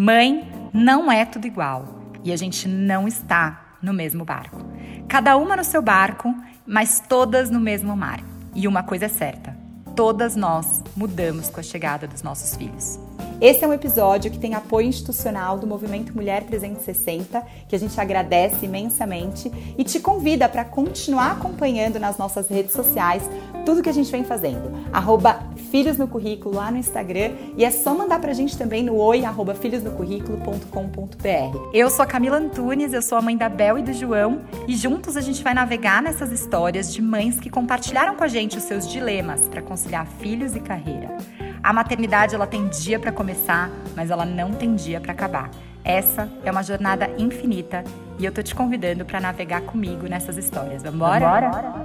Mãe não é tudo igual e a gente não está no mesmo barco. Cada uma no seu barco, mas todas no mesmo mar. E uma coisa é certa: todas nós mudamos com a chegada dos nossos filhos. Esse é um episódio que tem apoio institucional do Movimento Mulher 360, que a gente agradece imensamente e te convida para continuar acompanhando nas nossas redes sociais tudo que a gente vem fazendo. Arroba Filhos no Currículo lá no Instagram e é só mandar pra gente também no oi arroba filhosnocurrículo.com.br. Eu sou a Camila Antunes, eu sou a mãe da Bel e do João e juntos a gente vai navegar nessas histórias de mães que compartilharam com a gente os seus dilemas para conciliar filhos e carreira. A maternidade ela tem dia para começar, mas ela não tem dia para acabar. Essa é uma jornada infinita e eu tô te convidando para navegar comigo nessas histórias. Vambora? Vambora?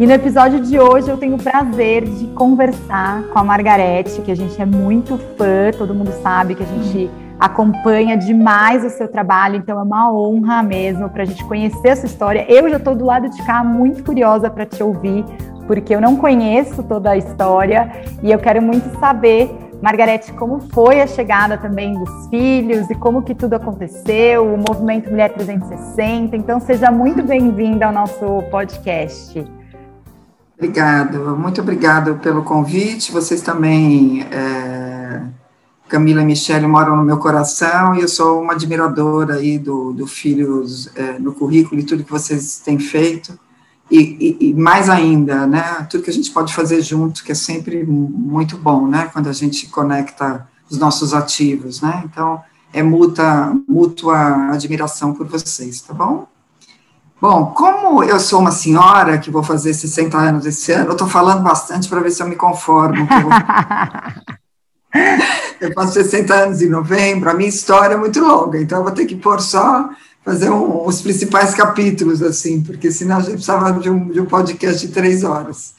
E no episódio de hoje eu tenho o prazer de conversar com a Margarete, que a gente é muito fã, todo mundo sabe que a gente acompanha demais o seu trabalho, então é uma honra mesmo para a gente conhecer a sua história. Eu já estou do lado de cá muito curiosa para te ouvir porque eu não conheço toda a história e eu quero muito saber, Margarete, como foi a chegada também dos filhos e como que tudo aconteceu, o Movimento Mulher 360. Então, seja muito bem-vinda ao nosso podcast. Obrigado, muito obrigado pelo convite. Vocês também, é, Camila e Michele, moram no meu coração e eu sou uma admiradora aí do, do Filhos é, no currículo e tudo que vocês têm feito e, e, e, mais ainda, né, tudo que a gente pode fazer junto, que é sempre muito bom, né, quando a gente conecta os nossos ativos, né, então é mútua, mútua admiração por vocês, tá bom? Bom, como eu sou uma senhora que vou fazer 60 anos esse ano, eu estou falando bastante para ver se eu me conformo. Eu, faço 60 anos em novembro, a minha história é muito longa, então eu vou ter que pôr só fazer um, os principais capítulos, assim, porque senão a gente precisava de um, de um podcast de três horas.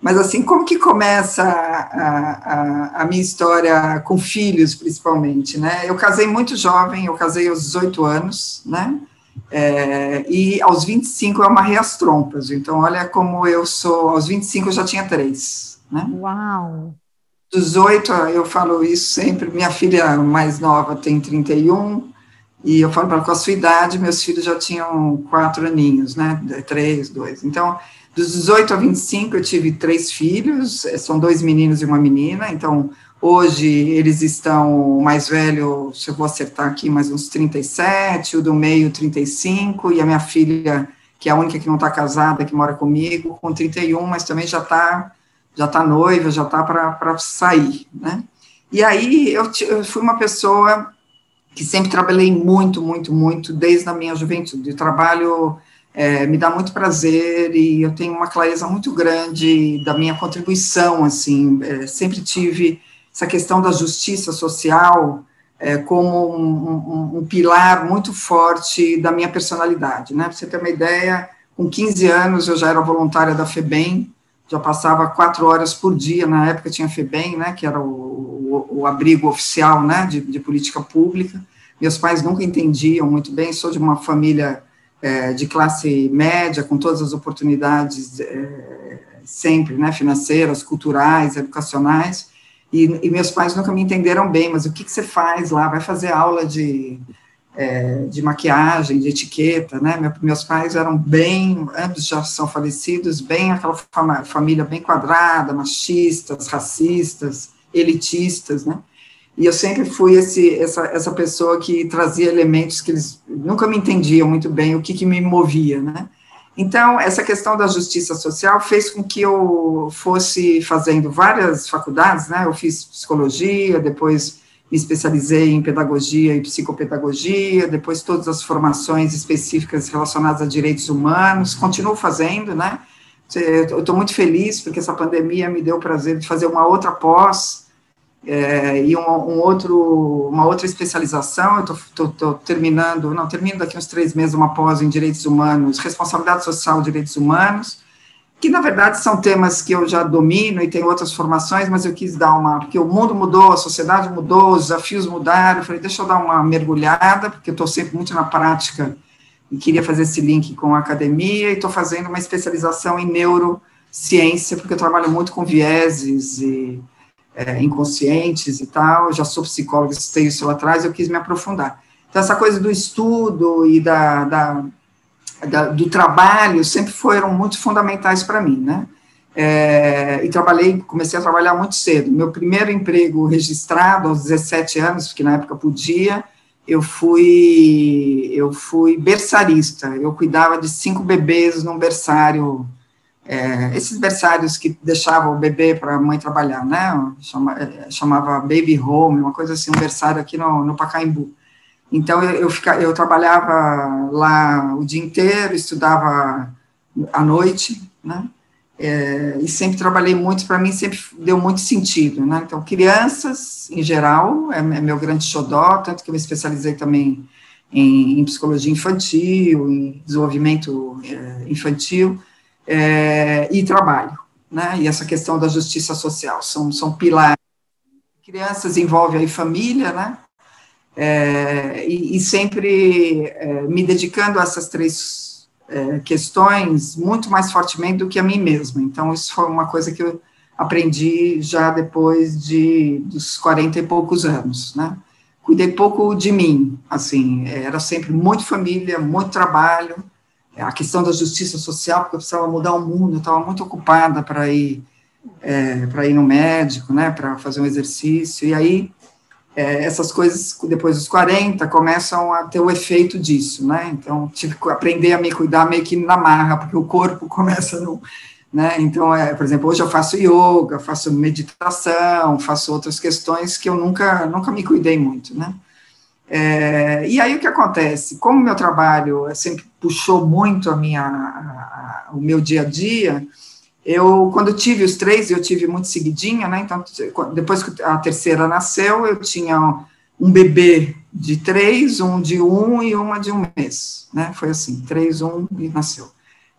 Mas, assim, como que começa a, a, a, minha história com filhos, principalmente, né? Eu casei muito jovem, eu casei aos 18 anos, né? É, e aos 25 eu amarrei as trompas. Então, olha como eu sou. Aos 25 eu já tinha três, né? Uau! 18, eu falo isso sempre. Minha filha mais nova tem 31, e eu falo para com a sua idade, meus filhos já tinham quatro aninhos, né? Três, dois. Então, dos 18 a 25, eu tive três filhos, eh, são dois meninos e uma menina. Então, hoje eles estão, o mais velho, se eu vou acertar aqui, mais uns 37, o do meio, 35, e a minha filha, que é a única que não está casada, que mora comigo, com 31, mas também já está já tá noiva, já está para sair, né? E aí eu, eu fui uma pessoa que sempre trabalhei muito, muito, muito, desde a minha juventude. O trabalho é, me dá muito prazer e eu tenho uma clareza muito grande da minha contribuição, assim, é, sempre tive essa questão da justiça social é, como um, um, um, pilar muito forte da minha personalidade, né, para você ter uma ideia, com 15 anos eu já era voluntária da FEBEM, já passava quatro horas por dia, na época tinha FEBEM, né, que era o, o, o abrigo oficial, né, de, de, política pública, meus pais nunca entendiam muito bem, sou de uma família é, de classe média, com todas as oportunidades é, sempre, né, financeiras, culturais, educacionais, e, e, meus pais nunca me entenderam bem, mas o que, que você faz lá? Vai fazer aula de é, de maquiagem, de etiqueta, né? Meu, meus pais eram bem, ambos já são falecidos, bem aquela fama, família bem quadrada, machistas, racistas, elitistas, né? E eu sempre fui esse, essa, essa pessoa que trazia elementos que eles nunca me entendiam muito bem o que, que me movia, né? Então, essa questão da justiça social fez com que eu fosse fazendo várias faculdades, né? Eu fiz psicologia, depois me especializei em pedagogia e psicopedagogia, depois todas as formações específicas relacionadas a direitos humanos, continuo fazendo, né? Eu estou muito feliz porque essa pandemia me deu o prazer de fazer uma outra pós é, e um, um, outro, uma outra especialização. Eu estou terminando, não, termino daqui uns três meses uma pós em direitos humanos, responsabilidade social e direitos humanos que na verdade são temas que eu já domino e tenho outras formações, mas eu quis dar uma, porque o mundo mudou, a sociedade mudou, os desafios mudaram, eu falei, deixa eu dar uma mergulhada, porque eu estou sempre muito na prática e queria fazer esse link com a academia, e estou fazendo uma especialização em neurociência, porque eu trabalho muito com vieses e é, inconscientes e tal. Já sou psicóloga, tenho isso lá atrás, eu quis me aprofundar. Então, essa coisa do estudo e da, da, da do trabalho sempre foram muito fundamentais para mim, né? É, e trabalhei, comecei a trabalhar muito cedo. Meu primeiro emprego registrado aos 17 anos, porque na época podia, eu fui eu fui berçarista. Eu cuidava de cinco bebês num berçário é, esses berçários que deixavam o bebê para a mãe trabalhar, né? Chama, é, chamava baby home, uma coisa assim, um berçário aqui no, no Pacaembu. Então eu, eu, fica, eu trabalhava lá o dia inteiro, estudava à noite, né? É, e sempre trabalhei muito, para mim sempre deu muito sentido, né? Então, crianças, em geral, é, é, meu grande xodó, tanto que eu me especializei também em, em psicologia infantil, em desenvolvimento é, infantil, é, e trabalho, né? E essa questão da justiça social são, são pilares. Crianças envolve aí família, né? É, e, e, sempre é, me dedicando a essas três é, questões muito mais fortemente do que a mim mesma. Então, isso foi uma coisa que eu aprendi já depois de dos 40 e poucos anos, né? Cuidei pouco de mim, assim, era sempre muito família, muito trabalho, a questão da justiça social, porque eu precisava mudar o mundo, eu estava muito ocupada para ir é, para ir no médico, né, para fazer um exercício, e aí é, essas coisas, depois dos 40, começam a ter o efeito disso, né, então tive que aprender a me cuidar meio que na marra, porque o corpo começa no, né, então, é, por exemplo, hoje eu faço yoga, faço meditação, faço outras questões que eu nunca, nunca me cuidei muito, né, é, e aí o que acontece? Como meu trabalho sempre puxou muito a minha, a, o meu dia a dia, eu, quando tive os três, eu tive muito seguidinha, né? Então, depois que a terceira nasceu, eu tinha um bebê de três, um de um e uma de um mês, né? Foi assim, três, um e nasceu.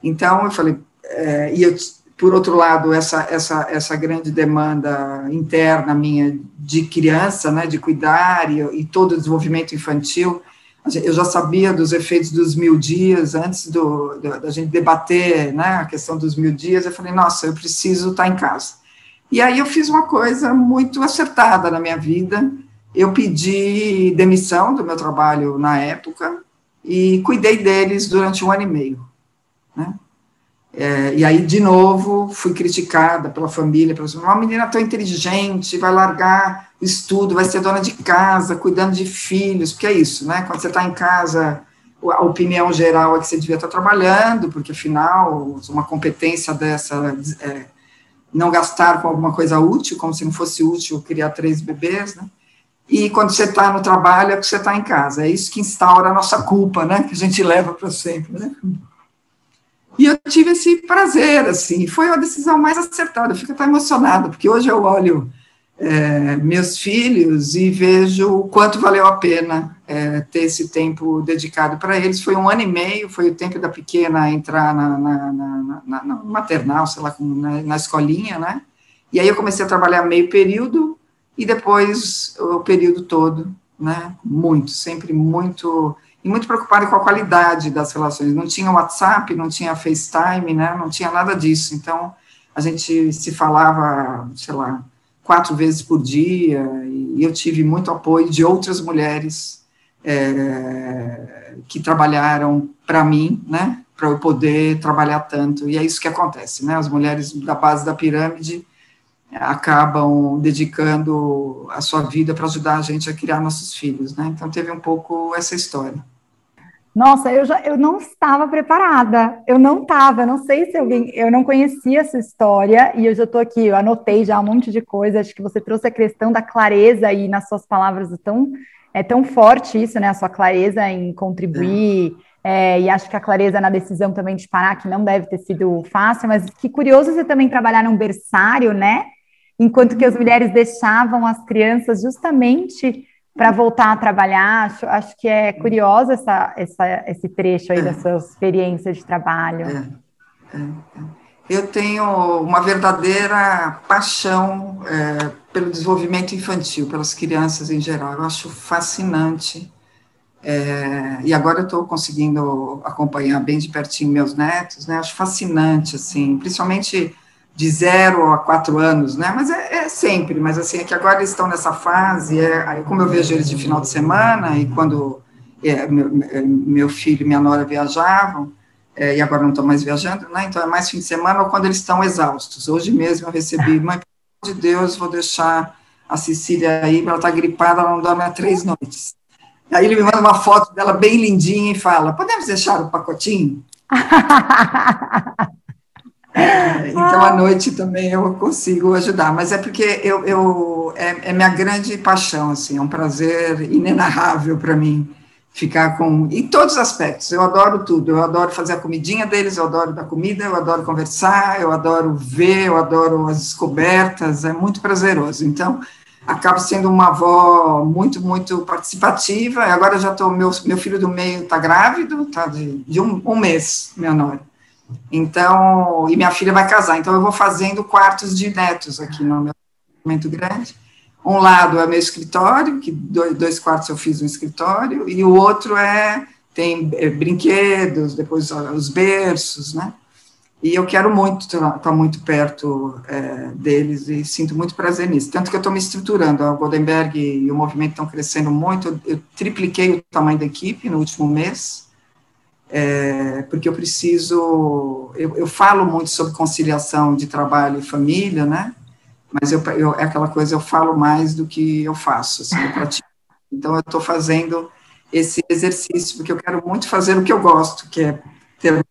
Então, eu falei, é, e eu por outro lado, essa, essa, essa grande demanda interna minha de criança, né, de cuidar e, e todo o desenvolvimento infantil, eu já sabia dos efeitos dos mil dias, antes do, da gente debater né, a questão dos mil dias, eu falei, nossa, eu preciso estar em casa. E aí eu fiz uma coisa muito acertada na minha vida, eu pedi demissão do meu trabalho na época e cuidei deles durante um ano e meio, né? É, e aí, de novo, fui criticada pela família, pela uma menina tão inteligente, vai largar o estudo, vai ser dona de casa, cuidando de filhos, porque é isso, né? Quando você está em casa, a opinião geral é que você devia estar trabalhando, porque afinal, uma competência dessa, é, não gastar com alguma coisa útil, como se não fosse útil criar três bebês, né? E quando você está no trabalho, é porque você está em casa. É isso que instaura a nossa culpa, né? Que a gente leva para sempre, né? E eu tive esse prazer, assim, foi a decisão mais acertada. Eu fico até emocionada, porque hoje eu olho é, meus filhos e vejo o quanto valeu a pena é, ter esse tempo dedicado para eles. Foi um ano e meio, foi o tempo da pequena entrar na, na, na, na, na maternal, sei lá, na, escolinha, né? E aí eu comecei a trabalhar meio período e depois o período todo, né? Muito, sempre muito e muito preocupado com a qualidade das relações. Não tinha WhatsApp, não tinha FaceTime, né? Não tinha nada disso. Então, a gente se falava, sei lá, quatro vezes por dia, e eu tive muito apoio de outras mulheres é, que trabalharam para mim, né? Para eu poder trabalhar tanto. E é isso que acontece, né? As mulheres da base da pirâmide acabam dedicando a sua vida para ajudar a gente a criar nossos filhos, né? Então teve um pouco essa história. Nossa, eu já eu não estava preparada. Eu não estava, não sei se alguém, eu não conhecia essa história e eu já estou aqui, eu anotei já um monte de coisa. Acho que você trouxe a questão da clareza aí nas suas palavras é tão é tão forte isso, né? A sua clareza em contribuir. É, e acho que a clareza na decisão também de parar, que não deve ter sido fácil, mas que curioso você também trabalhar num berçário, né? Enquanto que as mulheres deixavam as crianças justamente para voltar a trabalhar. Acho, acho que é curioso essa, essa, esse trecho aí é. da sua experiência de trabalho. É, é, é. Eu tenho uma verdadeira paixão é, pelo desenvolvimento infantil, pelas crianças em geral. Eu acho fascinante. É, e agora eu estou conseguindo acompanhar bem de pertinho meus netos, né? Acho fascinante, assim, principalmente de zero a quatro anos, né? Mas é, é, sempre, mas assim, é que agora eles estão nessa fase, é, como eu vejo eles de final de semana, e quando é, meu, é, meu, filho e minha nora viajavam, é, e agora não estão mais viajando, né? Então é mais fim de semana ou quando eles estão exaustos. Hoje mesmo eu recebi, mãe, pelo amor de Deus, vou deixar a Cecília aí, ela está gripada, ela não dorme há três noites. Aí ele me manda uma foto dela bem lindinha e fala: podemos deixar o pacotinho? Então, à noite também eu consigo ajudar, mas é porque eu, eu é, é minha grande paixão, assim, é um prazer inenarrável para mim ficar com, em todos os aspectos, eu adoro tudo, eu adoro fazer a comidinha deles, eu adoro dar comida, eu adoro conversar, eu adoro ver, eu adoro as descobertas, é muito prazeroso, então, acabo sendo uma avó muito, muito participativa, agora já estou, meu, meu filho do meio está grávido, está de, de um, um mês, minha nora, então, e minha filha vai casar, então eu vou fazendo quartos de netos aqui no meu momento grande. Um lado é meu escritório, que dois, dois quartos eu fiz no escritório, e o outro é tem é, brinquedos, depois os berços, né? E eu quero muito estar tá muito perto é, deles e sinto muito prazer nisso. Tanto que eu estou me estruturando. A Goldenberg e o movimento estão crescendo muito. Eu, eu tripliquei o tamanho da equipe no último mês é, porque eu preciso, eu, eu, falo muito sobre conciliação de trabalho e família, né? Mas eu, eu, é aquela coisa, eu falo mais do que eu faço, assim, eu pratico. Então, eu estou fazendo esse exercício, porque eu quero muito fazer o que eu gosto, que é ter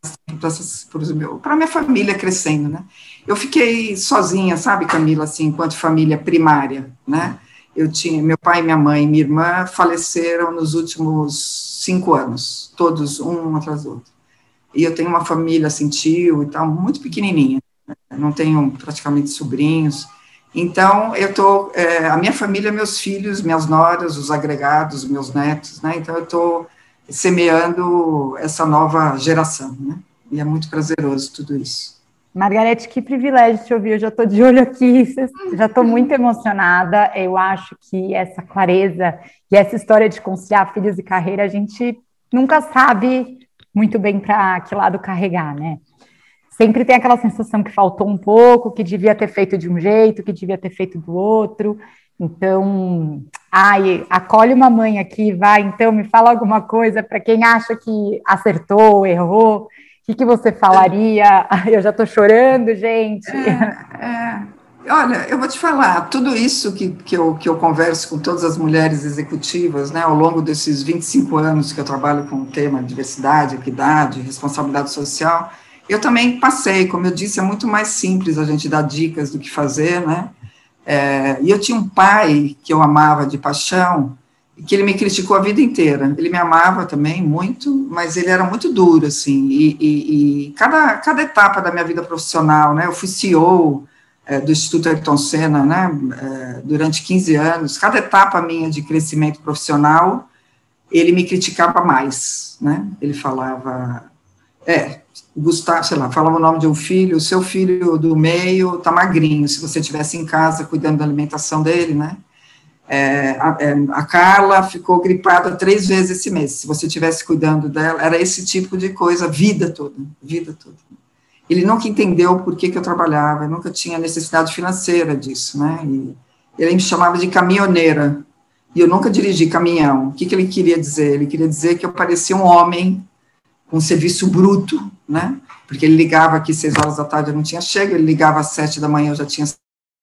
para minha família crescendo, né? Eu fiquei sozinha, sabe, Camila, assim, enquanto família primária, né? Eu tinha, meu pai, minha mãe e minha irmã faleceram nos últimos cinco anos, todos um atrás do outro. E eu tenho uma família, assim, tio e tal, muito pequenininha, né? não tenho praticamente sobrinhos. Então, eu tô, é, a minha família, meus filhos, minhas noras, os agregados, meus netos, né? Então, eu estou semeando essa nova geração, né? E é muito prazeroso tudo isso. Margarete, que privilégio te ouvir. Eu já estou de olho aqui, já estou muito emocionada. Eu acho que essa clareza e essa história de conciliar filhos e carreira, a gente nunca sabe muito bem para que lado carregar, né? Sempre tem aquela sensação que faltou um pouco, que devia ter feito de um jeito, que devia ter feito do outro. Então, ai, acolhe uma mãe aqui, vai, então me fala alguma coisa para quem acha que acertou, errou que, que você falaria? Eu já estou chorando, gente. É, é. Olha, eu vou te falar, tudo isso que, que, eu, que eu converso com todas as mulheres executivas, né, ao longo desses 25 anos que eu trabalho com o tema diversidade, equidade, responsabilidade social, eu também passei, como eu disse, é muito mais simples a gente dar dicas do que fazer, né, é, e eu tinha um pai que eu amava de paixão, que ele me criticou a vida inteira. Ele me amava também muito, mas ele era muito duro, assim, e, e, e cada, cada etapa da minha vida profissional, né, eu fui CEO é, do Instituto Ayrton Senna, né, é, durante 15 anos, cada etapa minha de crescimento profissional, ele me criticava mais, né, ele falava, é, Gustavo, sei lá, falava o nome de um filho, o seu filho do meio tá magrinho, se você estivesse em casa cuidando da alimentação dele, né, é, a, é, a, Carla ficou gripada três vezes esse mês. Se você estivesse cuidando dela, era esse tipo de coisa, vida toda, vida toda. Ele nunca entendeu por que, que eu trabalhava, eu nunca tinha necessidade financeira disso, né? E ele me chamava de caminhoneira, e eu nunca dirigi caminhão. O que, que ele queria dizer? Ele queria dizer que eu parecia um homem com serviço bruto, né? Porque ele ligava aqui seis horas da tarde, eu não tinha chego, ele ligava às sete da manhã, eu já tinha,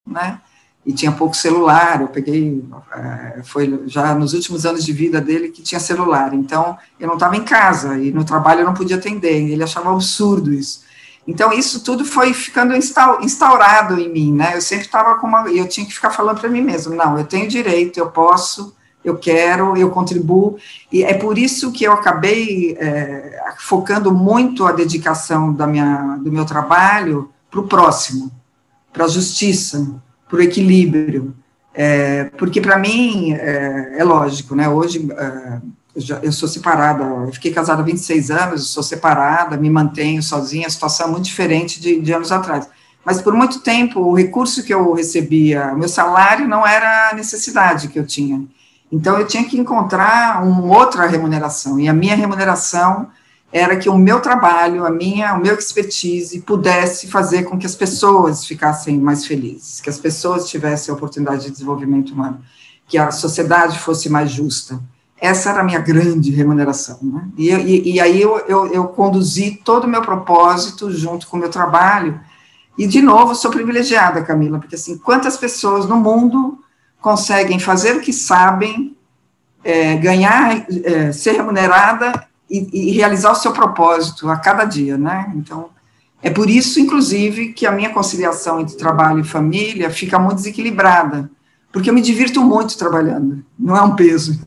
né? E tinha pouco celular, eu peguei, é, foi já nos últimos anos de vida dele que tinha celular, então eu não estava em casa, e no trabalho eu não podia atender, ele achava absurdo isso. Então isso tudo foi ficando instaurado em mim, né, eu sempre estava com uma, eu tinha que ficar falando para mim mesmo, não, eu tenho direito, eu posso, eu quero, eu contribuo, e é por isso que eu acabei é, focando muito a dedicação da minha, do meu trabalho para o próximo, para a justiça, para o equilíbrio. É, porque para mim é, é, lógico, né? Hoje é, eu, já, eu, sou separada, eu fiquei casada há 26 anos, sou separada, me mantenho sozinha, a situação é muito diferente de, de anos atrás. Mas por muito tempo o recurso que eu recebia, meu salário não era a necessidade que eu tinha. Então eu tinha que encontrar uma outra remuneração e a minha remuneração era que o meu trabalho, a minha, o meu expertise pudesse fazer com que as pessoas ficassem mais felizes, que as pessoas tivessem a oportunidade de desenvolvimento humano, que a sociedade fosse mais justa. Essa era a minha grande remuneração. Né? E, e, e, aí eu, eu, eu conduzi todo o meu propósito junto com o meu trabalho. E, de novo, sou privilegiada, Camila, porque assim, quantas pessoas no mundo conseguem fazer o que sabem, é, ganhar, é, ser remunerada e, e, realizar o seu propósito a cada dia, né? Então, é por isso, inclusive, que a minha conciliação entre trabalho e família fica muito desequilibrada, porque eu me divirto muito trabalhando, não é um peso,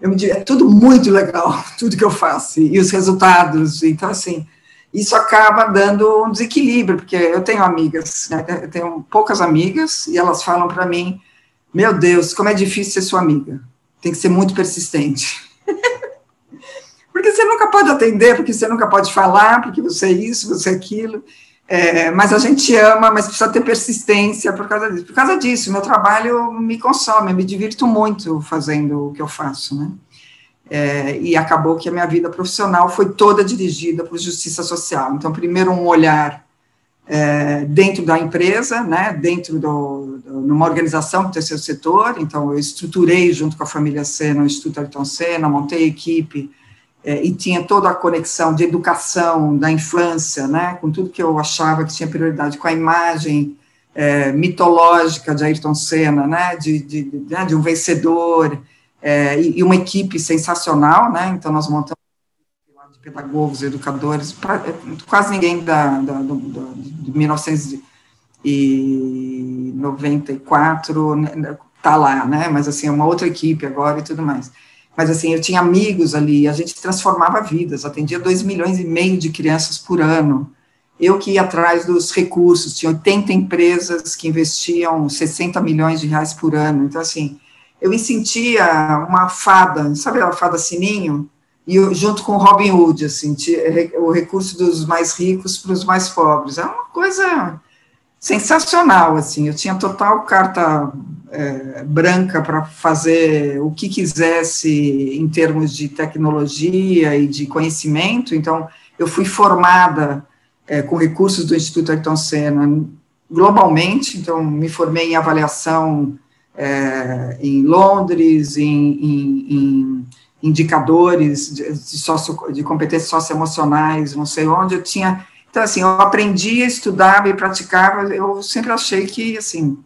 divirto, é tudo muito legal, tudo que eu faço, e os resultados, então, assim, isso acaba dando um desequilíbrio, porque eu tenho amigas, né, eu tenho poucas amigas, e elas falam para mim, meu Deus, como é difícil ser sua amiga, tem que ser muito persistente. porque você nunca pode atender, porque você nunca pode falar, porque você é isso, você é aquilo. É, mas a gente ama, mas precisa ter persistência por causa disso. Por causa disso, meu trabalho me consome, eu me divirto muito fazendo o que eu faço, né? É, e acabou que a minha vida profissional foi toda dirigida por justiça social. Então, primeiro um olhar é, dentro da empresa, né, dentro do, do, numa organização do terceiro setor, então eu estruturei junto com a família Sena, o Instituto Ayrton Senna, montei a equipe, é, e tinha toda a conexão de educação da infância, né, com tudo que eu achava que tinha prioridade, com a imagem é, mitológica de Ayrton Senna, né, de, de, de, né, de um vencedor, é, e, uma equipe sensacional, né, então nós montamos de pedagogos, educadores, pra, é, quase ninguém da, da do, do, de 1994 está lá, né, mas assim, é uma outra equipe agora e tudo mais. Mas, assim, eu tinha amigos ali, a gente transformava vidas, atendia 2 milhões e meio de crianças por ano. Eu que ia atrás dos recursos, tinha 80 empresas que investiam 60 milhões de reais por ano. Então, assim, eu me sentia uma fada, sabe a fada sininho? E eu, junto com Robin Hood, assim, o recurso dos mais ricos para os mais pobres. É uma coisa sensacional, assim, eu tinha total carta é, branca para fazer o que quisesse em termos de tecnologia e de conhecimento, então eu fui formada é, com recursos do Instituto Ayrton Senna globalmente, então me formei em avaliação é, em Londres, em, em, em indicadores de, socio, de competências socioemocionais, não sei onde, eu tinha. Então, assim, eu aprendia, estudava e praticava, eu sempre achei que, assim...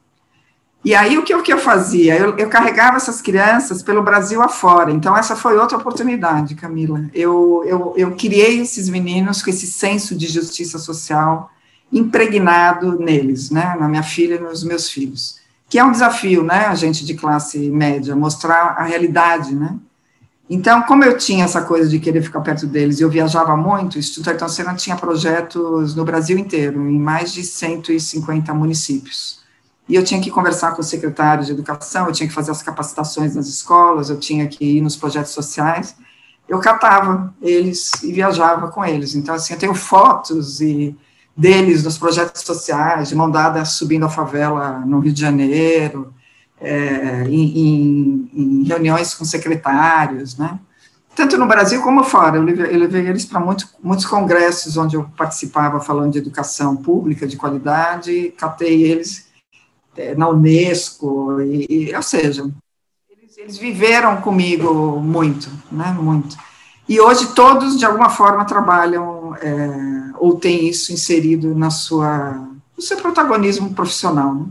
E aí, o que, o que eu fazia? Eu, eu carregava essas crianças pelo Brasil afora, então essa foi outra oportunidade, Camila. Eu, eu, eu criei esses meninos com esse senso de justiça social impregnado neles, né, na minha filha e nos meus filhos, que é um desafio, né, a gente de classe média, mostrar a realidade, né, então, como eu tinha essa coisa de querer ficar perto deles e eu viajava muito, o Instituto Ayrton Senna tinha projetos no Brasil inteiro, em mais de 150 municípios. E eu tinha que conversar com os secretários de educação, eu tinha que fazer as capacitações nas escolas, eu tinha que ir nos projetos sociais. Eu catava eles e viajava com eles. Então, assim, eu tenho fotos e deles nos projetos sociais, de mão dada subindo a favela no Rio de Janeiro, é, em, em, reuniões com secretários, né? Tanto no Brasil como fora. Eu levei, eu levei eles para muito, muitos congressos onde eu participava falando de educação pública de qualidade, catei eles na Unesco, e, e, ou seja, eles, eles viveram comigo muito, né? Muito. E hoje todos, de alguma forma, trabalham é, ou têm isso inserido na sua, no seu protagonismo profissional. Né?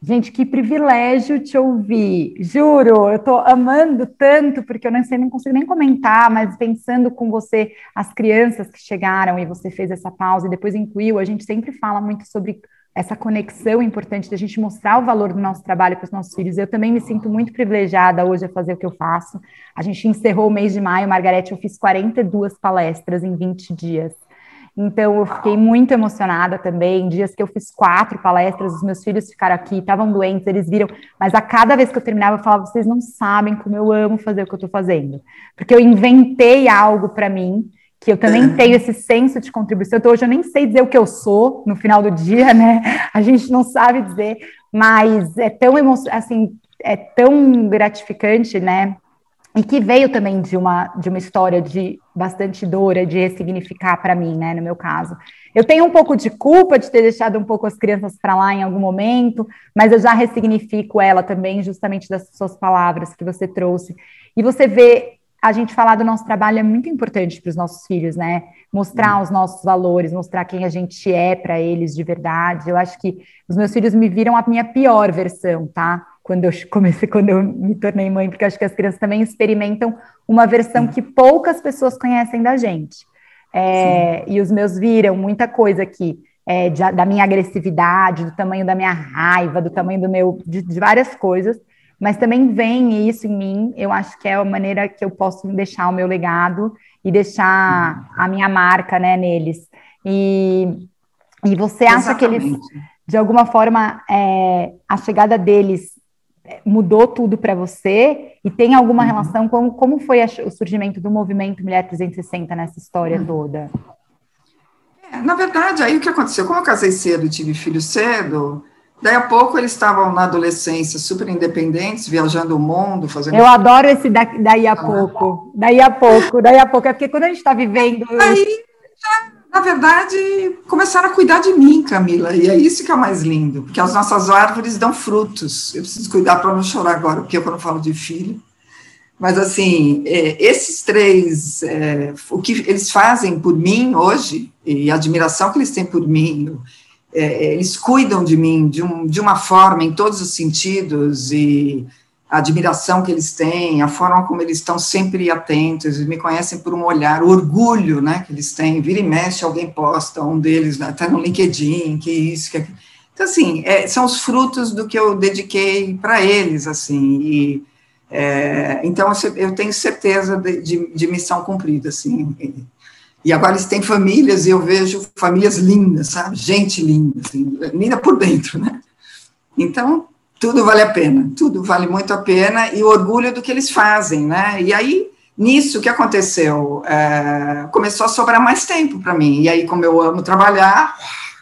Gente, que privilégio te ouvir. Juro, eu tô amando tanto, porque eu não sei, não consigo nem comentar, mas pensando com você, as crianças que chegaram e você fez essa pausa e depois incluiu, a gente sempre fala muito sobre essa conexão importante da gente mostrar o valor do nosso trabalho para os nossos filhos. Eu também me sinto muito privilegiada hoje a fazer o que eu faço. A gente encerrou o mês de maio, Margarete, eu fiz 42 palestras em 20 dias. Então, eu fiquei muito emocionada também. Dias que eu fiz quatro palestras, os meus filhos ficaram aqui, estavam doentes, eles viram. Mas a cada vez que eu terminava, eu falava: vocês não sabem como eu amo fazer o que eu estou fazendo. Porque eu inventei algo para mim, que eu também tenho esse senso de contribuição. Então, hoje eu nem sei dizer o que eu sou no final do dia, né? A gente não sabe dizer, mas é tão, emo assim, é tão gratificante, né? E que veio também de uma, de uma história de bastante dor, de ressignificar para mim, né, no meu caso. Eu tenho um pouco de culpa de ter deixado um pouco as crianças para lá em algum momento, mas eu já ressignifico ela também, justamente das suas palavras que você trouxe. E você vê a gente falar do nosso trabalho é muito importante para os nossos filhos, né? Mostrar os nossos valores, mostrar quem a gente é para eles de verdade. Eu acho que os meus filhos me viram a minha pior versão, tá? Quando eu comecei, quando eu me tornei mãe, porque acho que as crianças também experimentam uma versão que poucas pessoas conhecem da gente. É, e os meus viram muita coisa aqui. É, de, da minha agressividade, do tamanho da minha raiva, do tamanho do meu, de, de várias coisas mas também vem isso em mim. Eu acho que é a maneira que eu posso deixar o meu legado e deixar a minha marca, né, neles. E, e você acha Exatamente. que eles, de alguma forma, é, a chegada deles mudou tudo para você? E tem alguma uhum. relação com como foi a, o surgimento do movimento Mulher 360 nessa história uhum. toda? É, na verdade, aí o que aconteceu? Como eu casei cedo e tive filho cedo, Daí a pouco eles estavam na adolescência super independentes, viajando o mundo, fazendo. Eu adoro esse da, daí a pouco. Daí a pouco, daí a pouco. É porque quando a gente está vivendo. Aí, na verdade, começaram a cuidar de mim, Camila. E é isso que é mais lindo, porque as nossas árvores dão frutos. Eu preciso cuidar para não chorar agora, porque eu não falo de filho. Mas, assim, é, esses três, é, o que eles fazem por mim hoje, e a admiração que eles têm por mim, é, é, eles cuidam de mim de, um, de uma forma em todos os sentidos e a admiração que eles têm, a forma como eles estão sempre atentos, me conhecem por um olhar, o orgulho, né, que eles têm, vira e mexe, alguém posta, um deles, né, até no LinkedIn, que isso, que aquilo. Então, assim, é, são os frutos do que eu dediquei para eles, assim, e, é, então eu tenho certeza de, de, de missão cumprida, assim, e agora eles têm famílias e eu vejo famílias lindas, sabe? Gente linda, assim, linda por dentro, né? Então, tudo vale a pena, tudo vale muito a pena e o orgulho do que eles fazem, né? E aí, nisso, o que aconteceu? É, começou a sobrar mais tempo para mim. E aí, como eu amo trabalhar,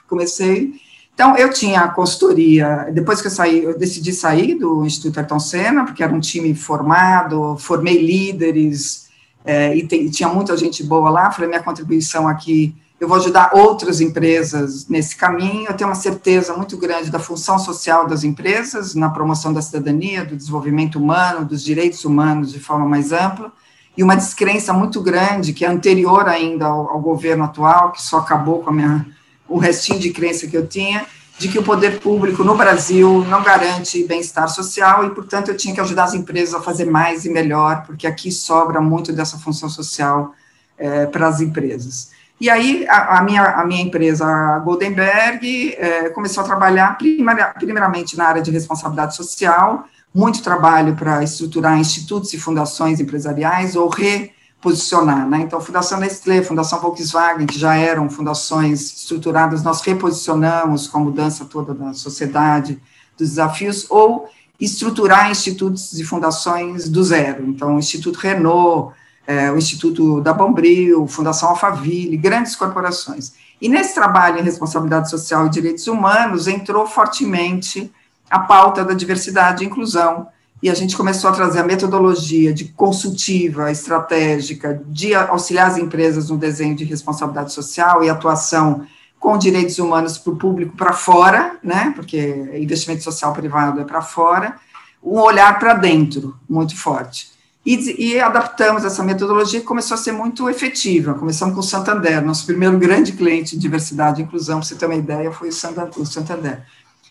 comecei. Então, eu tinha a consultoria, depois que eu saí, eu decidi sair do Instituto Ayrton Senna, porque era um time formado, formei líderes, é, e, tinha muita gente boa lá, falei, minha contribuição aqui, eu vou ajudar outras empresas nesse caminho, eu tenho uma certeza muito grande da função social das empresas, na promoção da cidadania, do desenvolvimento humano, dos direitos humanos de forma mais ampla, e uma descrença muito grande, que é anterior ainda ao, ao governo atual, que só acabou com minha, o restinho de crença que eu tinha, de que o poder público no Brasil não garante bem-estar social e, portanto, eu tinha que ajudar as empresas a fazer mais e melhor, porque aqui sobra muito dessa função social é, para as empresas. E aí, a, a, minha, a minha empresa, a Goldenberg, é, começou a trabalhar primeiramente na área de responsabilidade social, muito trabalho para estruturar institutos e fundações empresariais ou re posicionar, né? Então, Fundação Nestlé, Fundação Volkswagen, que já eram fundações estruturadas, nós reposicionamos com a mudança toda da sociedade, dos desafios, ou estruturar institutos e fundações do zero. Então, o Instituto Renault, é, o Instituto da Bombril, Fundação Alphaville, grandes corporações. E nesse trabalho em responsabilidade social e direitos humanos, entrou fortemente a pauta da diversidade e inclusão, e a gente começou a trazer a metodologia de consultiva, estratégica, de auxiliar as empresas no desenho de responsabilidade social e atuação com direitos humanos para o público para fora, né, porque investimento social privado é para fora, um olhar para dentro muito forte. E, e, adaptamos essa metodologia que começou a ser muito efetiva. Começamos com o Santander, nosso primeiro grande cliente de diversidade e inclusão, para você ter uma ideia, foi o Santander.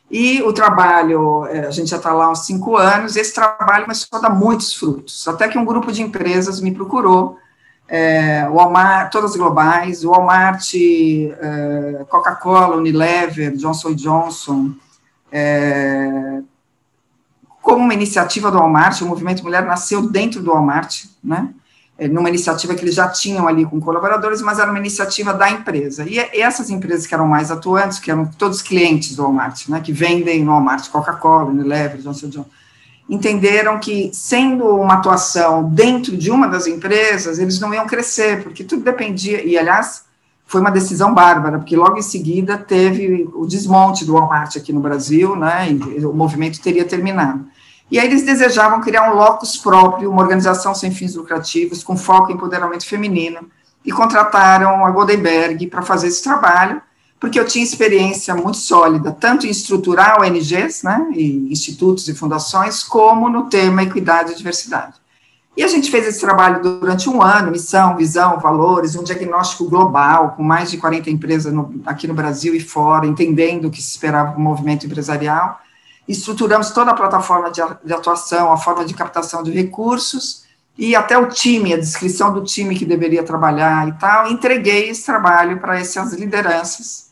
E o trabalho, é, a gente já está lá há uns cinco anos, esse trabalho começou a dar muitos frutos, até que um grupo de empresas me procurou, é, Walmart, todas globais, Walmart, é, Coca-Cola, Unilever, Johnson Johnson, é, como uma iniciativa do Walmart, o Movimento Mulher nasceu dentro do Walmart, né, é, numa iniciativa que eles já tinham ali com colaboradores, mas era uma iniciativa da empresa. E, essas empresas que eram mais atuantes, que eram todos clientes do Walmart, né, que vendem no Walmart Coca-Cola, Unilever, Johnson Johnson, entenderam que, sendo uma atuação dentro de uma das empresas, eles não iam crescer, porque tudo dependia, e aliás, foi uma decisão bárbara, porque logo em seguida teve o desmonte do Walmart aqui no Brasil, né, e o movimento teria terminado. E aí eles desejavam criar um locus próprio, uma organização sem fins lucrativos, com foco em empoderamento feminino, e contrataram a Goldenberg para fazer esse trabalho, porque eu tinha experiência muito sólida, tanto em estruturar ONGs, né, e institutos e fundações, como no tema equidade e diversidade. E a gente fez esse trabalho durante um ano, missão, visão, valores, um diagnóstico global, com mais de 40 empresas no, aqui no Brasil e fora, entendendo o que se esperava do movimento empresarial. Estruturamos toda a plataforma de, atuação, a forma de captação de recursos, e até o time, a descrição do time que deveria trabalhar e tal. Entreguei esse trabalho para essas lideranças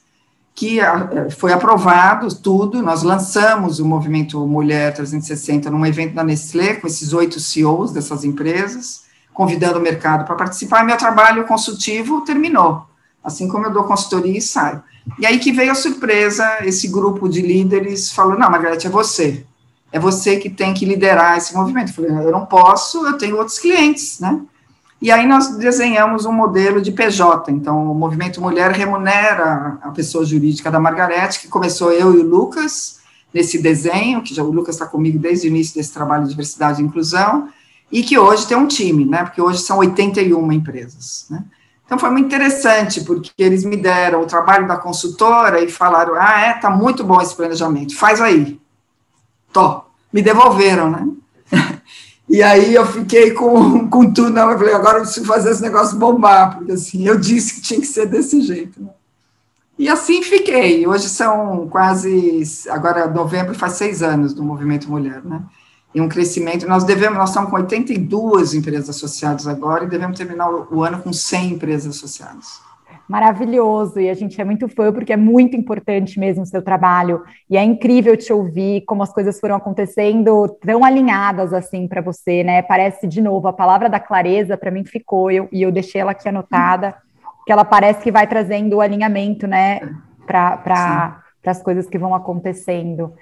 que é, foi aprovado tudo, nós lançamos o Movimento Mulher 360 num evento da Nestlé, com esses oito CEOs dessas empresas, convidando o mercado para participar, meu trabalho consultivo terminou, assim como eu dou consultoria e saio. E aí que veio a surpresa, esse grupo de líderes falou, não, Margarete, é você, é você que tem que liderar esse movimento. Eu falei, eu não posso, eu tenho outros clientes, né? E aí nós desenhamos um modelo de PJ. Então, o Movimento Mulher remunera a pessoa jurídica da Margarete, que começou eu e o Lucas nesse desenho, que já o Lucas está comigo desde o início desse trabalho de diversidade e inclusão, e que hoje tem um time, né? Porque hoje são 81 empresas, né? Então foi muito interessante, porque eles me deram o trabalho da consultora e falaram: ah, é, tá muito bom esse planejamento, faz aí. Tô. Me devolveram, né? E aí eu fiquei com, com tudo, não, eu falei, agora eu preciso fazer esse negócio bombar, porque assim, eu disse que tinha que ser desse jeito. Né? E assim fiquei. Hoje são quase, agora novembro faz seis anos do Movimento Mulher, né? E um crescimento, nós devemos, nós estamos com 82 empresas associadas agora e devemos terminar o, ano com 100 empresas associadas maravilhoso e a gente é muito fã porque é muito importante mesmo o seu trabalho e é incrível te ouvir como as coisas foram acontecendo tão alinhadas assim para você, né? Parece de novo a palavra da clareza para mim ficou eu, e eu deixei ela aqui anotada que ela parece que vai trazendo o alinhamento, né? Para para as coisas que vão acontecendo.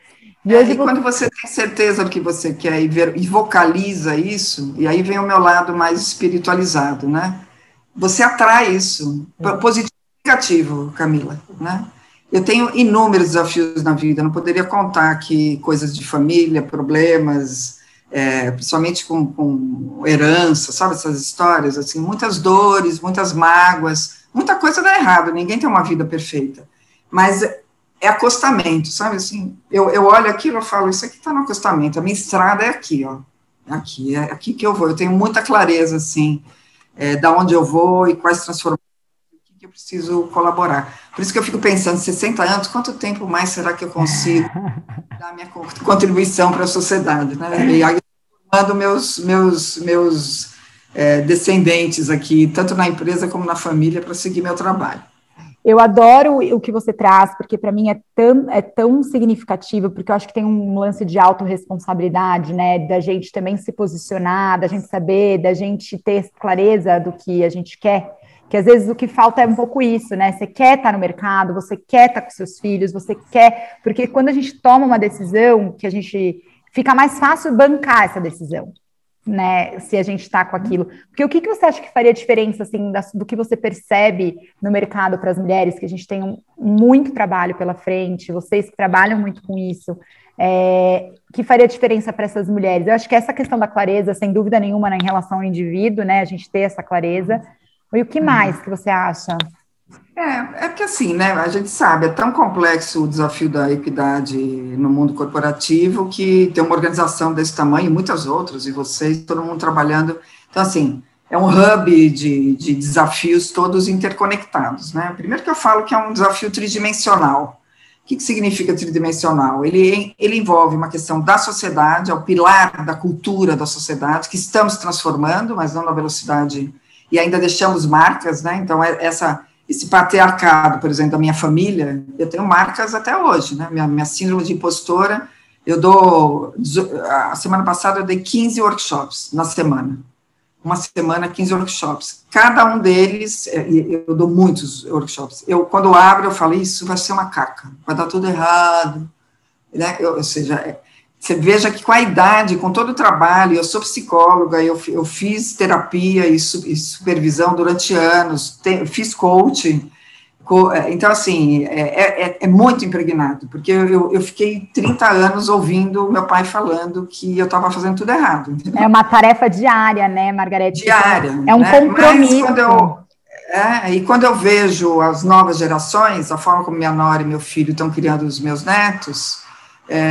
E, é, e quando você tem certeza do que você quer e, ver, e vocaliza isso, e aí vem o meu lado mais espiritualizado, né? você atrai isso. Positivo e negativo, Camila, né? Eu tenho inúmeros desafios na vida, não poderia contar aqui coisas de família, problemas, é, principalmente com, com, herança, sabe, essas histórias, assim, muitas dores, muitas mágoas, muita coisa dá errado, ninguém tem uma vida perfeita, mas é acostamento, sabe, assim, eu, eu olho aquilo e falo, isso aqui está no acostamento, a minha estrada é aqui, ó, é aqui, é aqui que eu vou, eu tenho muita clareza, assim, é, da onde eu vou e quais transformações que eu preciso colaborar. Por isso que eu fico pensando, 60 anos, quanto tempo mais será que eu consigo dar minha contribuição para a sociedade, né? E aí, formando meus, meus, meus é, descendentes aqui, tanto na empresa como na família, para seguir meu trabalho. Eu adoro o que você traz, porque para mim é tão, é tão significativo, porque eu acho que tem um lance de autorresponsabilidade, né? Da gente também se posicionar, da gente saber, da gente ter clareza do que a gente quer. Que às vezes o que falta é um pouco isso, né? Você quer estar no mercado, você quer estar com seus filhos, você quer. Porque quando a gente toma uma decisão, que a gente fica mais fácil bancar essa decisão né, se a gente está com aquilo. Porque o que, que você acha que faria diferença, assim, da, do que você percebe no mercado para as mulheres, que a gente tem um, muito trabalho pela frente, vocês que trabalham muito com isso, é, que faria diferença para essas mulheres? Eu acho que essa questão da clareza, sem dúvida nenhuma, né, em relação ao indivíduo, né, a gente ter essa clareza. E o que mais que você acha? É, é que assim, né, a gente sabe, é tão complexo o desafio da equidade no mundo corporativo que tem uma organização desse tamanho, e muitas outras, e vocês, todo mundo trabalhando, então assim, é um hub de, de desafios todos interconectados, né, primeiro que eu falo que é um desafio tridimensional, o que, que significa tridimensional? Ele, ele envolve uma questão da sociedade, é o pilar da cultura da sociedade, que estamos transformando, mas não na velocidade, e ainda deixamos marcas, né, então é, essa esse patriarcado, por exemplo, da minha família, eu tenho marcas até hoje, né? Minha, minha síndrome de impostora, eu dou, a semana passada eu dei 15 workshops na semana. Uma semana, 15 workshops. Cada um deles, é, eu dou muitos workshops. Eu, quando eu abro, eu falo, isso vai ser uma caca, vai dar tudo errado. Né? Eu, ou seja, é, você veja que com a idade, com todo o trabalho, eu sou psicóloga, eu, eu fiz terapia e, su, e supervisão durante anos, te, fiz coaching, É, então, assim, é, é, é, muito impregnado, porque eu, eu fiquei 30 anos ouvindo meu pai falando que eu estava fazendo tudo errado. Entendeu? É uma tarefa diária, né, Margarete? Diária. É um né? compromisso. Mas quando eu, é, e quando eu vejo as novas gerações, a forma como minha nora e meu filho estão criando os meus netos, é,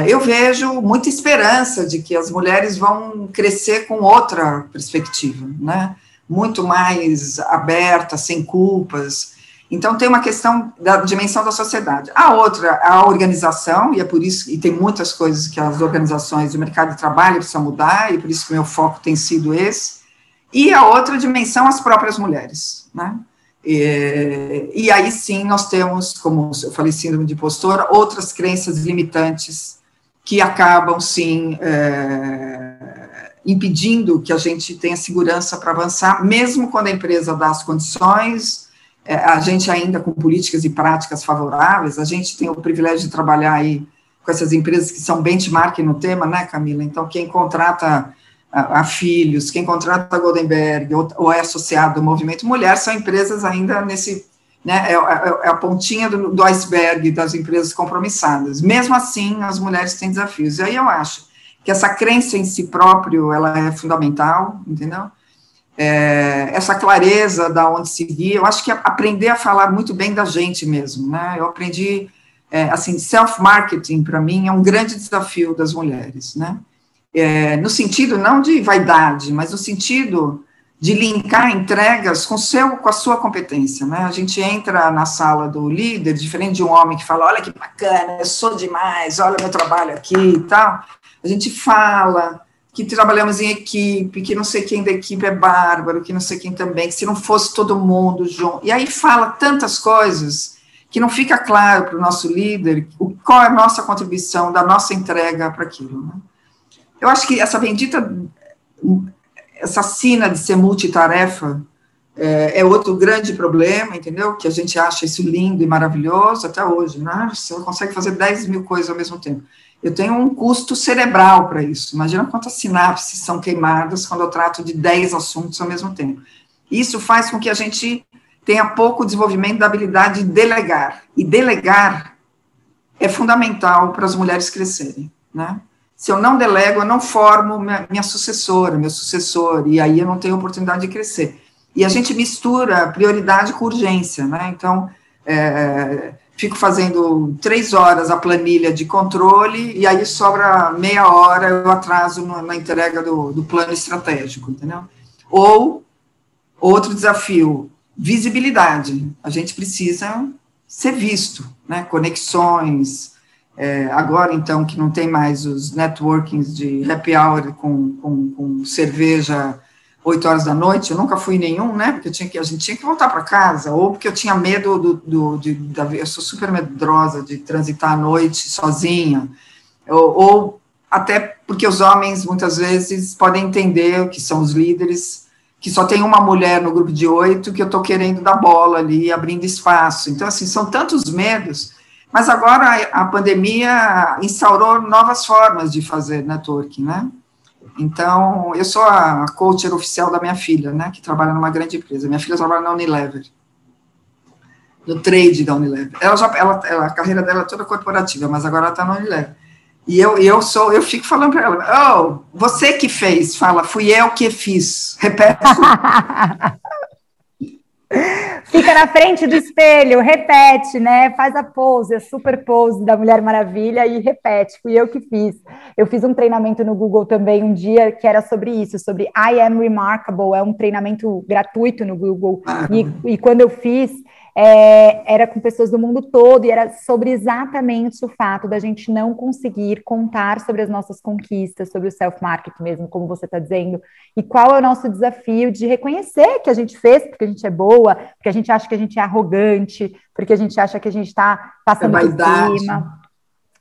eu vejo muita esperança de que as mulheres vão crescer com outra perspectiva, né? Muito mais aberta, sem culpas. Então tem uma questão da dimensão da sociedade. A outra, a organização, e é por isso, e tem muitas coisas que as organizações do mercado de trabalho precisam mudar, e por isso que meu foco tem sido esse. E a outra dimensão, as próprias mulheres, né? E, e, aí sim nós temos, como eu falei, síndrome de impostora, outras crenças limitantes que acabam sim é, impedindo que a gente tenha segurança para avançar, mesmo quando a empresa dá as condições, é, a gente ainda com políticas e práticas favoráveis, a gente tem o privilégio de trabalhar aí com essas empresas que são benchmark no tema, né, Camila? Então, quem contrata a, a filhos, quem contrata a Goldenberg ou, ou, é associado ao movimento mulher, são empresas ainda nesse, né, é, é, é a pontinha do, do, iceberg das empresas compromissadas. Mesmo assim, as mulheres têm desafios. E aí eu acho que essa crença em si próprio, ela é fundamental, entendeu? É, essa clareza da onde seguir, eu acho que aprender a falar muito bem da gente mesmo, né? Eu aprendi, é, assim, self-marketing, para mim, é um grande desafio das mulheres, né? É, no sentido não de vaidade, mas no sentido de linkar entregas com, seu, com a sua competência. Né? A gente entra na sala do líder, diferente de um homem que fala, olha que bacana, eu sou demais, olha meu trabalho aqui e tal. A gente fala que trabalhamos em equipe, que não sei quem da equipe é bárbaro, que não sei quem também, que se não fosse todo mundo junto. E aí fala tantas coisas que não fica claro para o nosso líder qual é a nossa contribuição, da nossa entrega para aquilo. Né? Eu acho que essa bendita, essa sina de ser multitarefa é, é, outro grande problema, entendeu? Que a gente acha isso lindo e maravilhoso até hoje. Né? Você consegue fazer 10 mil coisas ao mesmo tempo. Eu tenho um custo cerebral para isso. Imagina quantas sinapses são queimadas quando eu trato de 10 assuntos ao mesmo tempo. Isso faz com que a gente tenha pouco desenvolvimento da habilidade de delegar. E delegar é fundamental para as mulheres crescerem, né? Se eu não delego, eu não formo minha, minha sucessora, meu sucessor, e aí eu não tenho oportunidade de crescer. E a gente mistura prioridade com urgência, né? Então, é, fico fazendo três horas a planilha de controle e aí sobra meia hora eu atraso na entrega do, do plano estratégico, entendeu? Ou outro desafio, visibilidade. A gente precisa ser visto, né? Conexões, é, agora, então, que não tem mais os networkings de happy hour com, com, com cerveja 8 horas da noite, eu nunca fui nenhum, né? Porque tinha que, a gente tinha que voltar para casa, ou porque eu tinha medo do, do de, da, eu sou super medrosa de transitar à noite sozinha, ou, ou, até porque os homens muitas vezes podem entender que são os líderes, que só tem uma mulher no grupo de oito que eu estou querendo dar bola ali, abrindo espaço. Então, assim, são tantos medos mas agora a pandemia instaurou novas formas de fazer networking, né? Então, eu sou a coacher oficial da minha filha, né, que trabalha numa grande empresa. Minha filha trabalha na Unilever, no trade da Unilever. Ela já, ela, ela a carreira dela é toda corporativa, mas agora ela está na Unilever. E eu, eu sou, eu fico falando para ela, oh, você que fez, fala, fui eu que fiz. Repete. Fica na frente do espelho, repete, né? Faz a pose, a super pose da Mulher Maravilha e repete. Fui eu que fiz. Eu fiz um treinamento no Google também um dia que era sobre isso, sobre I am remarkable. É um treinamento gratuito no Google. E, e quando eu fiz, é, era com pessoas do mundo todo e era sobre exatamente o fato da gente não conseguir contar sobre as nossas conquistas, sobre o self-market mesmo, como você está dizendo, e qual é o nosso desafio de reconhecer que a gente fez porque a gente é boa, porque a gente acha que a gente é arrogante, porque a gente acha que a gente está passando é por cima.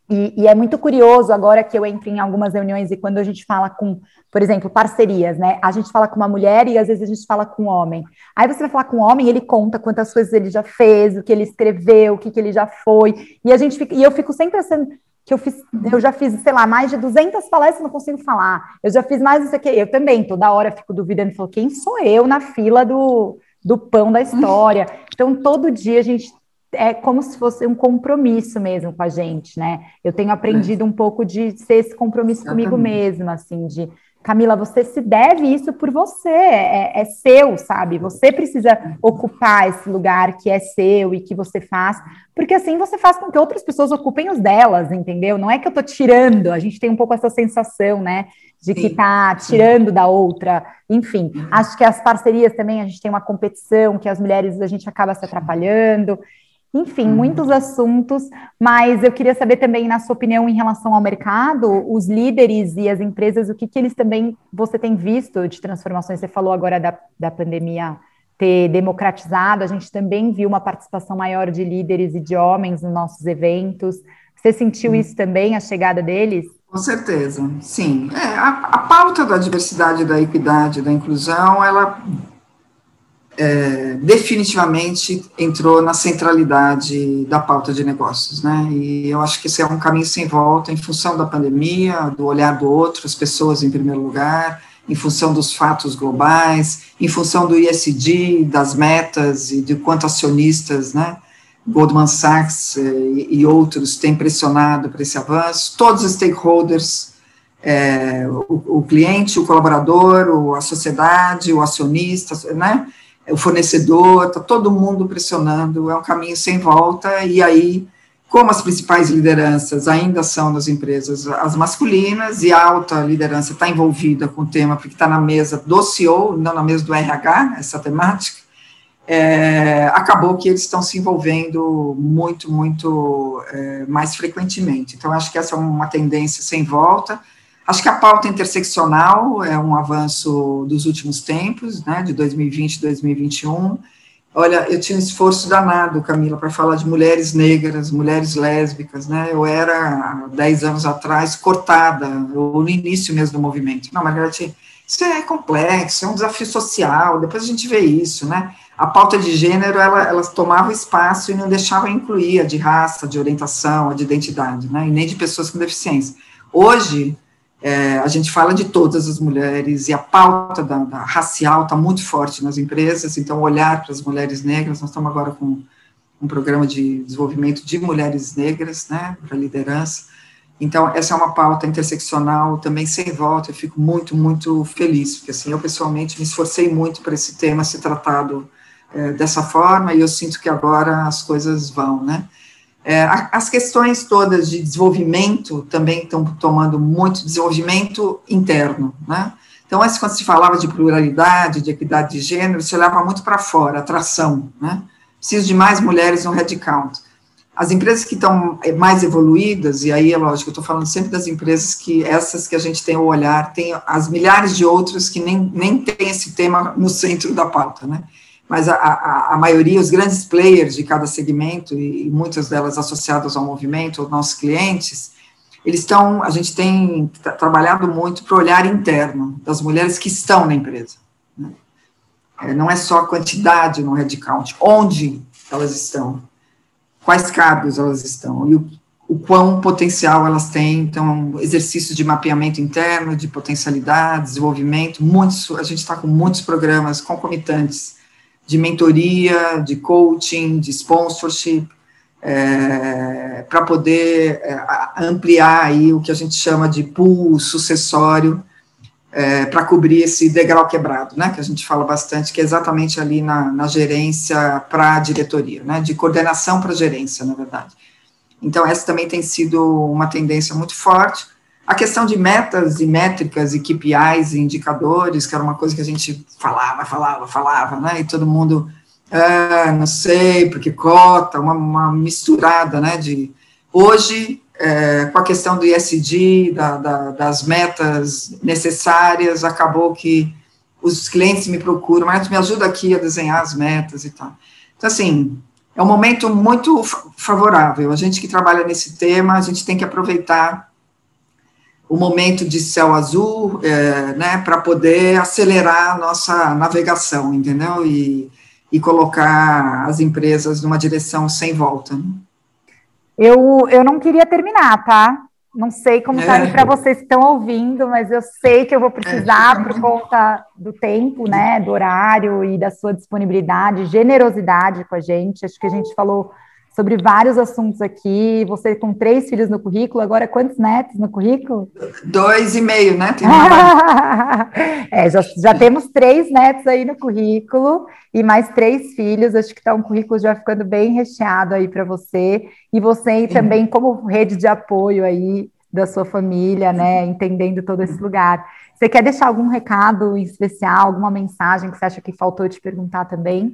E, e, é muito curioso agora que eu entro em algumas reuniões e quando a gente fala com, por exemplo, parcerias, né? A gente fala com uma mulher e às vezes a gente fala com um homem. Aí você vai falar com um homem, ele conta quantas coisas ele já fez, o que ele escreveu, o que, que ele já foi. E a gente fica, e eu fico sempre pensando que eu fiz, eu já fiz, sei lá, mais de 200 palestras, não consigo falar. Eu já fiz mais isso aqui. Eu também, toda hora fico duvidando, falo, quem sou eu na fila do, do pão da história? Então, todo dia a gente é como se fosse um compromisso mesmo com a gente, né? Eu tenho aprendido é. um pouco de ser esse compromisso Exatamente. comigo mesma, assim, de Camila, você se deve isso por você, é, é, seu, sabe? Você precisa ocupar esse lugar que é seu e que você faz, porque assim você faz com que outras pessoas ocupem os delas, entendeu? Não é que eu tô tirando, a gente tem um pouco essa sensação, né? De que tá tirando da outra, enfim. Acho que as parcerias também, a gente tem uma competição, que as mulheres a gente acaba se atrapalhando. Enfim, muitos assuntos, mas eu queria saber também, na sua opinião, em relação ao mercado, os líderes e as empresas, o que, que eles também você tem visto de transformações? Você falou agora da, da pandemia ter democratizado, a gente também viu uma participação maior de líderes e de homens nos nossos eventos. Você sentiu isso também, a chegada deles? Com certeza, sim. É, a, a pauta da diversidade, da equidade, da inclusão, ela é, definitivamente entrou na centralidade da pauta de negócios, né? E eu acho que esse é um caminho sem volta em função da pandemia, do olhar do outro, as pessoas em primeiro lugar, em função dos fatos globais, em função do ISD, das metas e de quanto acionistas, né? Goldman Sachs e, e outros têm pressionado para esse avanço, todos os stakeholders, é, o, o, cliente, o colaborador, o, a sociedade, o acionista, né? O fornecedor, está todo mundo pressionando, é um caminho sem volta, e aí, como as principais lideranças ainda são nas empresas as masculinas, e a alta liderança está envolvida com o tema, porque está na mesa do CEO, não na mesa do RH, essa temática, é, acabou que eles estão se envolvendo muito, muito é, mais frequentemente. Então, acho que essa é uma tendência sem volta, Acho que a pauta interseccional é um avanço dos últimos tempos, né, de 2020 e 2021. Olha, eu tinha um esforço danado, Camila, para falar de mulheres negras, mulheres lésbicas, né? Eu era, há 10 anos atrás, cortada, ou no início mesmo do movimento. Não, Margarete, isso é complexo, é um desafio social, depois a gente vê isso, né? A pauta de gênero, ela, ela tomava espaço e não deixava incluir a de raça, de orientação, a de identidade, né? E nem de pessoas com deficiência. Hoje, é, a gente fala de todas as mulheres e a pauta da, da racial está muito forte nas empresas, então olhar para as mulheres negras, nós estamos agora com um programa de desenvolvimento de mulheres negras, né, para liderança, então essa é uma pauta interseccional também sem volta, eu fico muito, muito feliz, porque assim, eu pessoalmente me esforcei muito para esse tema ser tratado é, dessa forma, e eu sinto que agora as coisas vão, né, é, as questões todas de desenvolvimento também estão tomando muito desenvolvimento interno, né? Então, antes, quando se falava de pluralidade, de equidade de gênero, se olhava muito para fora, atração, né? Preciso de mais mulheres no headcount. As empresas que estão é, mais evoluídas, e aí é lógico, eu estou falando sempre das empresas que, essas que a gente tem o olhar, tem as milhares de outras que nem, nem tem esse tema no centro da pauta, né? Mas a, a, a, maioria, os grandes players de cada segmento, e, e muitas delas associadas ao movimento, os nossos clientes, eles estão, a gente tem trabalhado muito para o olhar interno das mulheres que estão na empresa. Né? É, não é só a quantidade no headcount, onde elas estão, quais cargos elas estão, e o, o quão potencial elas têm, então, exercícios de mapeamento interno, de potencialidade, desenvolvimento, muitos, a gente está com muitos programas concomitantes, de mentoria, de coaching, de sponsorship, é, para poder é, ampliar aí o que a gente chama de pool sucessório, é, para cobrir esse degrau quebrado, né, que a gente fala bastante, que é exatamente ali na, na gerência para a diretoria, né, de coordenação para gerência, na verdade. Então, essa também tem sido uma tendência muito forte, a questão de metas e métricas e KPIs e indicadores, que era uma coisa que a gente falava, falava, falava, né? E todo mundo, ah, não sei, porque cota, uma, uma misturada, né? De hoje, é, com a questão do ISD, da, da, das metas necessárias, acabou que os clientes me procuram, mas me ajuda aqui a desenhar as metas e tal. Então, assim, é um momento muito favorável. A gente que trabalha nesse tema, a gente tem que aproveitar o momento de céu azul, é, né, para poder acelerar a nossa navegação, entendeu? E, e colocar as empresas numa direção sem volta. Né? Eu, eu não queria terminar, tá? Não sei como está é. para vocês que estão ouvindo, mas eu sei que eu vou precisar é. por conta do tempo, né, do horário e da sua disponibilidade, generosidade com a gente. Acho que a gente falou sobre vários assuntos aqui. Você com três filhos no currículo, agora quantos netos no currículo? Dois e meio, né? é, já, já temos três netos aí no currículo e mais três filhos. Acho que está um currículo já ficando bem recheado aí para você. E você também como rede de apoio aí da sua família, né? Entendendo todo esse lugar. Você quer deixar algum recado em especial, alguma mensagem que você acha que faltou te perguntar também?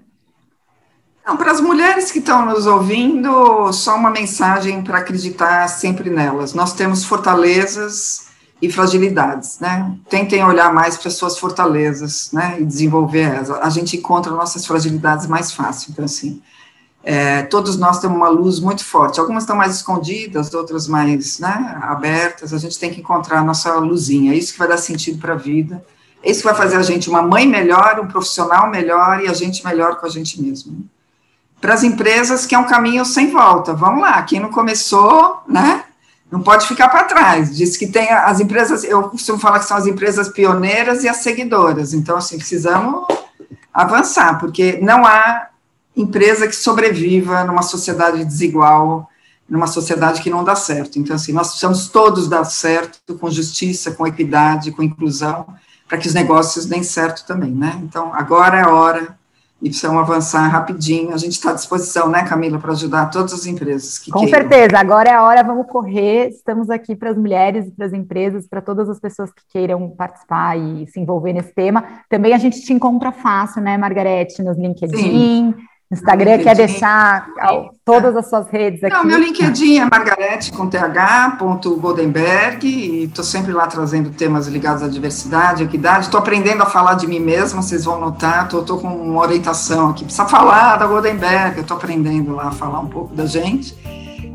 Não, para as mulheres que estão nos ouvindo, só uma mensagem para acreditar sempre nelas. Nós temos fortalezas e fragilidades, né? Tentem olhar mais para suas fortalezas, né? E desenvolver elas. A gente encontra nossas fragilidades mais fácil. Então, assim, é, todos nós temos uma luz muito forte. Algumas estão mais escondidas, outras mais né, abertas. A gente tem que encontrar a nossa luzinha. É isso que vai dar sentido para a vida. É isso que vai fazer a gente uma mãe melhor, um profissional melhor e a gente melhor com a gente mesmo. Para as empresas, que é um caminho sem volta. Vamos lá, quem não começou, né? Não pode ficar para trás. Diz que tem as empresas, eu costumo falar que são as empresas pioneiras e as seguidoras. Então, assim, precisamos avançar, porque não há empresa que sobreviva numa sociedade desigual, numa sociedade que não dá certo. Então, assim, nós precisamos todos dar certo, com justiça, com equidade, com inclusão, para que os negócios deem certo também, né? Então, agora é a hora e precisamos avançar rapidinho. A gente está à disposição, né, Camila, para ajudar todas as empresas que Com queiram. certeza, agora é a hora, vamos correr. Estamos aqui para as mulheres, para as empresas, para todas as pessoas que queiram participar e se envolver nesse tema. Também a gente te encontra fácil, né, Margarete, nos LinkedIn. Sim Instagram LinkedIn. quer deixar todas as suas redes aqui? Não, meu LinkedIn é margarete com th.goldenberg e estou sempre lá trazendo temas ligados à diversidade, equidade. Estou aprendendo a falar de mim mesma, vocês vão notar. Estou com uma orientação aqui. Precisa falar da Goldenberg, eu estou aprendendo lá a falar um pouco da gente.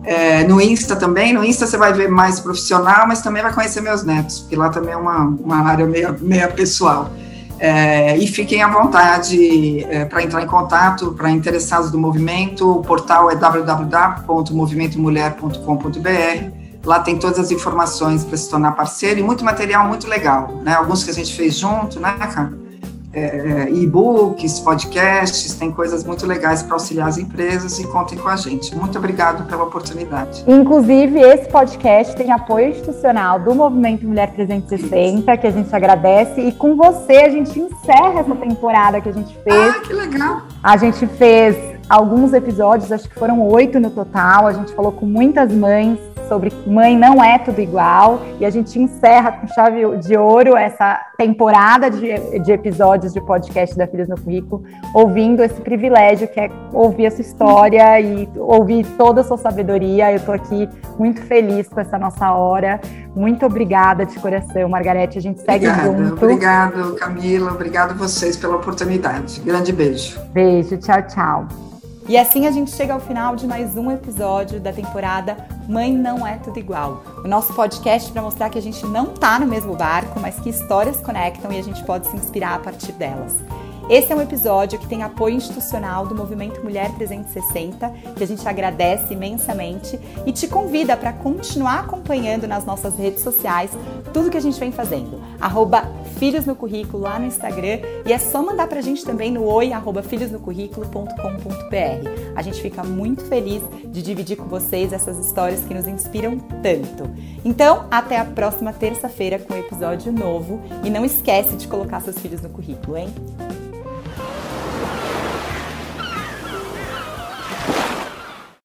É, no Insta também, no Insta você vai ver mais profissional, mas também vai conhecer meus netos, porque lá também é uma, uma área meia, meia pessoal. É, e fiquem à vontade é, para entrar em contato, para interessados do movimento. O portal é www.movimentomulher.com.br. Lá tem todas as informações para se tornar parceiro e muito material muito legal, né? Alguns que a gente fez junto, né, cara? É, e-books, podcasts, tem coisas muito legais para auxiliar as empresas e contem com a gente. Muito obrigado pela oportunidade. Inclusive, esse podcast tem apoio institucional do Movimento Mulher 360, que a gente agradece, e com você a gente encerra essa temporada que a gente fez. Ah, que legal! A gente fez alguns episódios, acho que foram oito no total, a gente falou com muitas mães sobre Mãe Não É Tudo Igual, e a gente encerra com chave de ouro essa temporada de, de episódios de podcast da Filhos no Currículo, ouvindo esse privilégio que é ouvir essa história e ouvir toda a sua sabedoria. Eu estou aqui muito feliz com essa nossa hora. Muito obrigada de coração, Margarete. A gente segue Obrigada, junto. Obrigado, Camila. Obrigado a vocês pela oportunidade. Grande beijo. Beijo, tchau, tchau. E assim a gente chega ao final de mais um episódio da temporada Mãe Não É Tudo Igual. O nosso podcast para mostrar que a gente não tá no mesmo barco, mas que histórias conectam e a gente pode se inspirar a partir delas. Esse é um episódio que tem apoio institucional do Movimento Mulher 360, que a gente agradece imensamente e te convida para continuar acompanhando nas nossas redes sociais tudo que a gente vem fazendo. Arroba Filhos no Currículo lá no Instagram e é só mandar para a gente também no oi arroba. A gente fica muito feliz de dividir com vocês essas histórias que nos inspiram tanto. Então, até a próxima terça-feira com um episódio novo e não esquece de colocar seus filhos no currículo, hein?